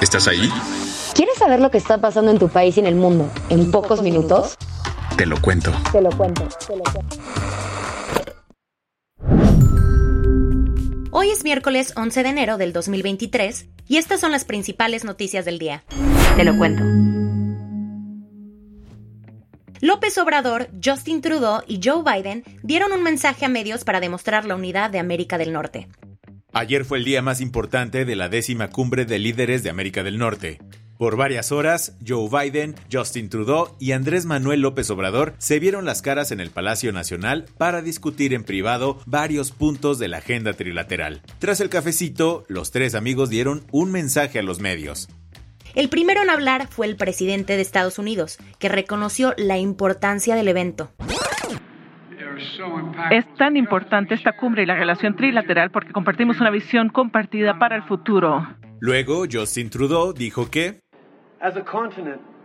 ¿Estás ahí? ¿Quieres saber lo que está pasando en tu país y en el mundo en pocos minutos? Te lo cuento. Te lo cuento, te lo cuento. Hoy es miércoles 11 de enero del 2023 y estas son las principales noticias del día. Te lo cuento. López Obrador, Justin Trudeau y Joe Biden dieron un mensaje a medios para demostrar la unidad de América del Norte. Ayer fue el día más importante de la décima cumbre de líderes de América del Norte. Por varias horas, Joe Biden, Justin Trudeau y Andrés Manuel López Obrador se vieron las caras en el Palacio Nacional para discutir en privado varios puntos de la agenda trilateral. Tras el cafecito, los tres amigos dieron un mensaje a los medios. El primero en hablar fue el presidente de Estados Unidos, que reconoció la importancia del evento. Es tan importante esta cumbre y la relación trilateral porque compartimos una visión compartida para el futuro. Luego, Justin Trudeau dijo que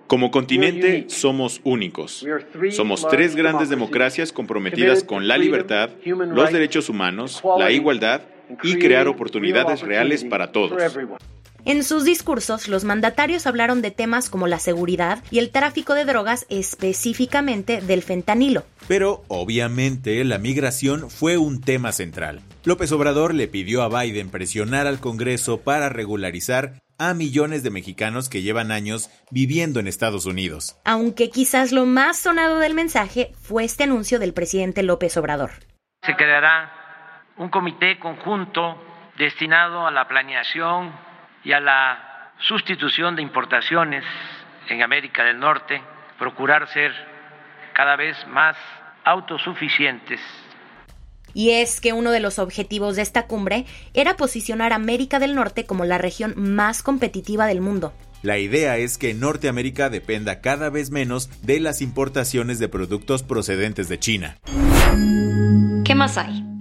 como continente somos únicos. Somos tres grandes democracias comprometidas con la libertad, los derechos humanos, la igualdad y crear oportunidades reales para todos. En sus discursos, los mandatarios hablaron de temas como la seguridad y el tráfico de drogas, específicamente del fentanilo. Pero, obviamente, la migración fue un tema central. López Obrador le pidió a Biden presionar al Congreso para regularizar a millones de mexicanos que llevan años viviendo en Estados Unidos. Aunque quizás lo más sonado del mensaje fue este anuncio del presidente López Obrador. Se creará un comité conjunto destinado a la planeación y a la sustitución de importaciones en América del Norte, procurar ser cada vez más autosuficientes. Y es que uno de los objetivos de esta cumbre era posicionar a América del Norte como la región más competitiva del mundo. La idea es que Norteamérica dependa cada vez menos de las importaciones de productos procedentes de China. ¿Qué más hay?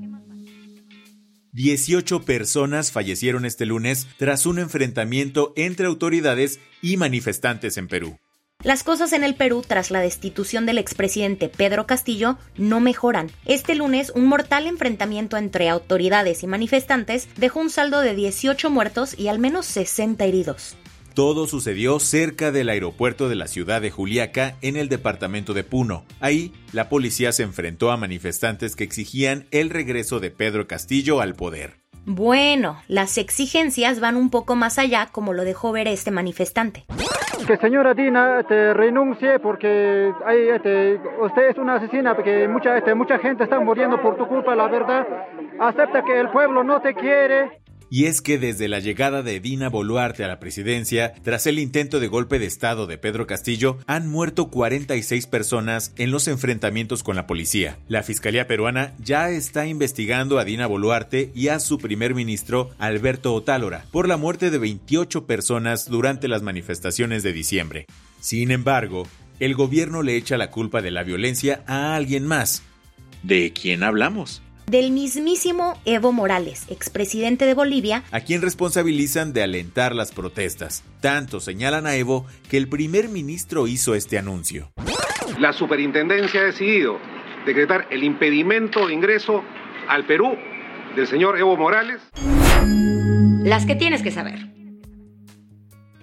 18 personas fallecieron este lunes tras un enfrentamiento entre autoridades y manifestantes en Perú. Las cosas en el Perú tras la destitución del expresidente Pedro Castillo no mejoran. Este lunes, un mortal enfrentamiento entre autoridades y manifestantes dejó un saldo de 18 muertos y al menos 60 heridos. Todo sucedió cerca del aeropuerto de la ciudad de Juliaca, en el departamento de Puno. Ahí, la policía se enfrentó a manifestantes que exigían el regreso de Pedro Castillo al poder. Bueno, las exigencias van un poco más allá, como lo dejó ver este manifestante. Que señora Dina te renuncie porque hay, este, usted es una asesina, porque mucha, este, mucha gente está muriendo por tu culpa, la verdad. Acepta que el pueblo no te quiere. Y es que desde la llegada de Dina Boluarte a la presidencia, tras el intento de golpe de Estado de Pedro Castillo, han muerto 46 personas en los enfrentamientos con la policía. La Fiscalía peruana ya está investigando a Dina Boluarte y a su primer ministro, Alberto Otálora, por la muerte de 28 personas durante las manifestaciones de diciembre. Sin embargo, el gobierno le echa la culpa de la violencia a alguien más. ¿De quién hablamos? Del mismísimo Evo Morales, expresidente de Bolivia, a quien responsabilizan de alentar las protestas. Tanto señalan a Evo que el primer ministro hizo este anuncio. La superintendencia ha decidido decretar el impedimento de ingreso al Perú del señor Evo Morales. Las que tienes que saber.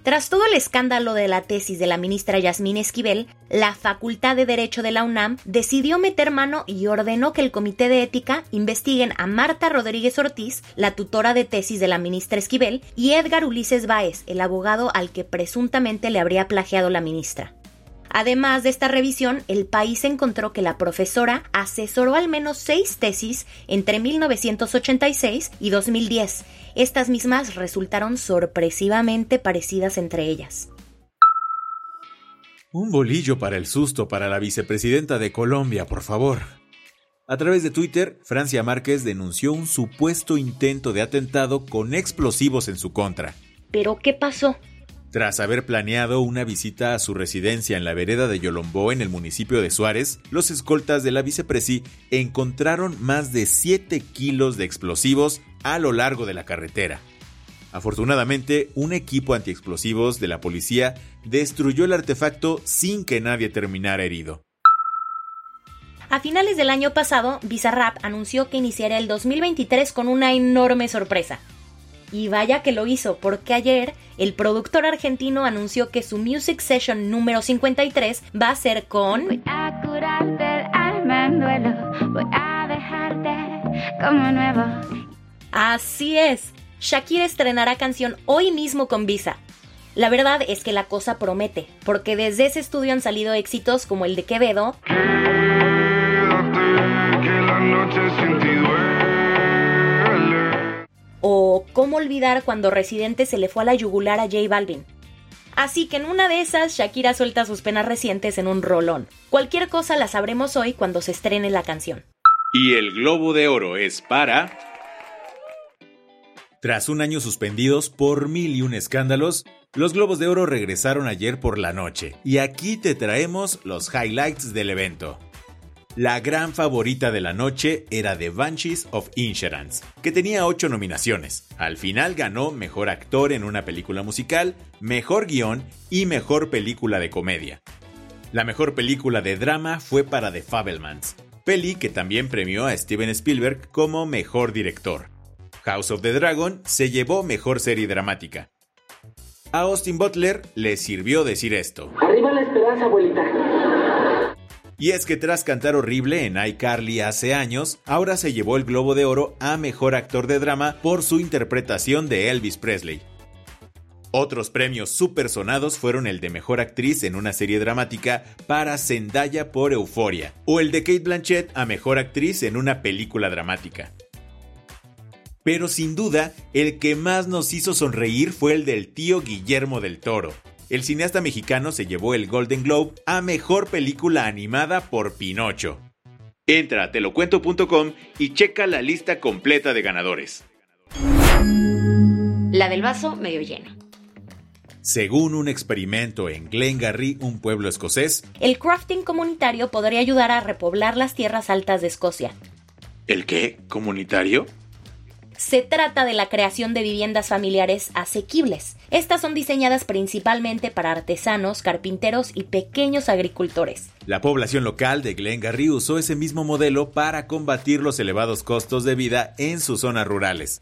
Tras todo el escándalo de la tesis de la ministra Yasmín Esquivel, la Facultad de Derecho de la UNAM decidió meter mano y ordenó que el Comité de Ética investiguen a Marta Rodríguez Ortiz, la tutora de tesis de la ministra Esquivel, y Edgar Ulises Báez, el abogado al que presuntamente le habría plagiado la ministra. Además de esta revisión, el país encontró que la profesora asesoró al menos seis tesis entre 1986 y 2010. Estas mismas resultaron sorpresivamente parecidas entre ellas. Un bolillo para el susto para la vicepresidenta de Colombia, por favor. A través de Twitter, Francia Márquez denunció un supuesto intento de atentado con explosivos en su contra. ¿Pero qué pasó? Tras haber planeado una visita a su residencia en la vereda de Yolombó en el municipio de Suárez, los escoltas de la vicepresi encontraron más de 7 kilos de explosivos a lo largo de la carretera. Afortunadamente, un equipo antiexplosivos de la policía destruyó el artefacto sin que nadie terminara herido. A finales del año pasado, Bizarrap anunció que iniciaría el 2023 con una enorme sorpresa. Y vaya que lo hizo, porque ayer el productor argentino anunció que su Music Session número 53 va a ser con... Voy a curarte el alma en duelo, voy a dejarte como nuevo. Así es, Shakira estrenará canción hoy mismo con Visa. La verdad es que la cosa promete, porque desde ese estudio han salido éxitos como el de Quevedo, o cómo olvidar cuando Residente se le fue a la yugular a J Balvin. Así que en una de esas, Shakira suelta sus penas recientes en un rolón. Cualquier cosa la sabremos hoy cuando se estrene la canción. Y el Globo de Oro es para... Tras un año suspendidos por mil y un escándalos, los Globos de Oro regresaron ayer por la noche y aquí te traemos los highlights del evento. La gran favorita de la noche era The Banshees of Insurance, que tenía 8 nominaciones. Al final ganó Mejor Actor en una película musical, Mejor Guión y Mejor Película de Comedia. La mejor película de drama fue para The Fabelmans, peli que también premió a Steven Spielberg como Mejor Director. House of the Dragon se llevó Mejor Serie Dramática. A Austin Butler le sirvió decir esto. Arriba la esperanza, abuelita. Y es que tras cantar horrible en iCarly hace años, ahora se llevó el Globo de Oro a Mejor Actor de Drama por su interpretación de Elvis Presley. Otros premios supersonados fueron el de Mejor Actriz en una serie dramática para Zendaya por Euforia, o el de Kate Blanchett a Mejor Actriz en una película dramática. Pero sin duda, el que más nos hizo sonreír fue el del tío Guillermo del Toro. El cineasta mexicano se llevó el Golden Globe a Mejor Película Animada por Pinocho. Entra a telocuento.com y checa la lista completa de ganadores. La del vaso medio lleno. Según un experimento en Glengarry, un pueblo escocés, El crafting comunitario podría ayudar a repoblar las tierras altas de Escocia. ¿el qué? ¿Comunitario? Se trata de la creación de viviendas familiares asequibles. Estas son diseñadas principalmente para artesanos, carpinteros y pequeños agricultores. La población local de Glengarry usó ese mismo modelo para combatir los elevados costos de vida en sus zonas rurales.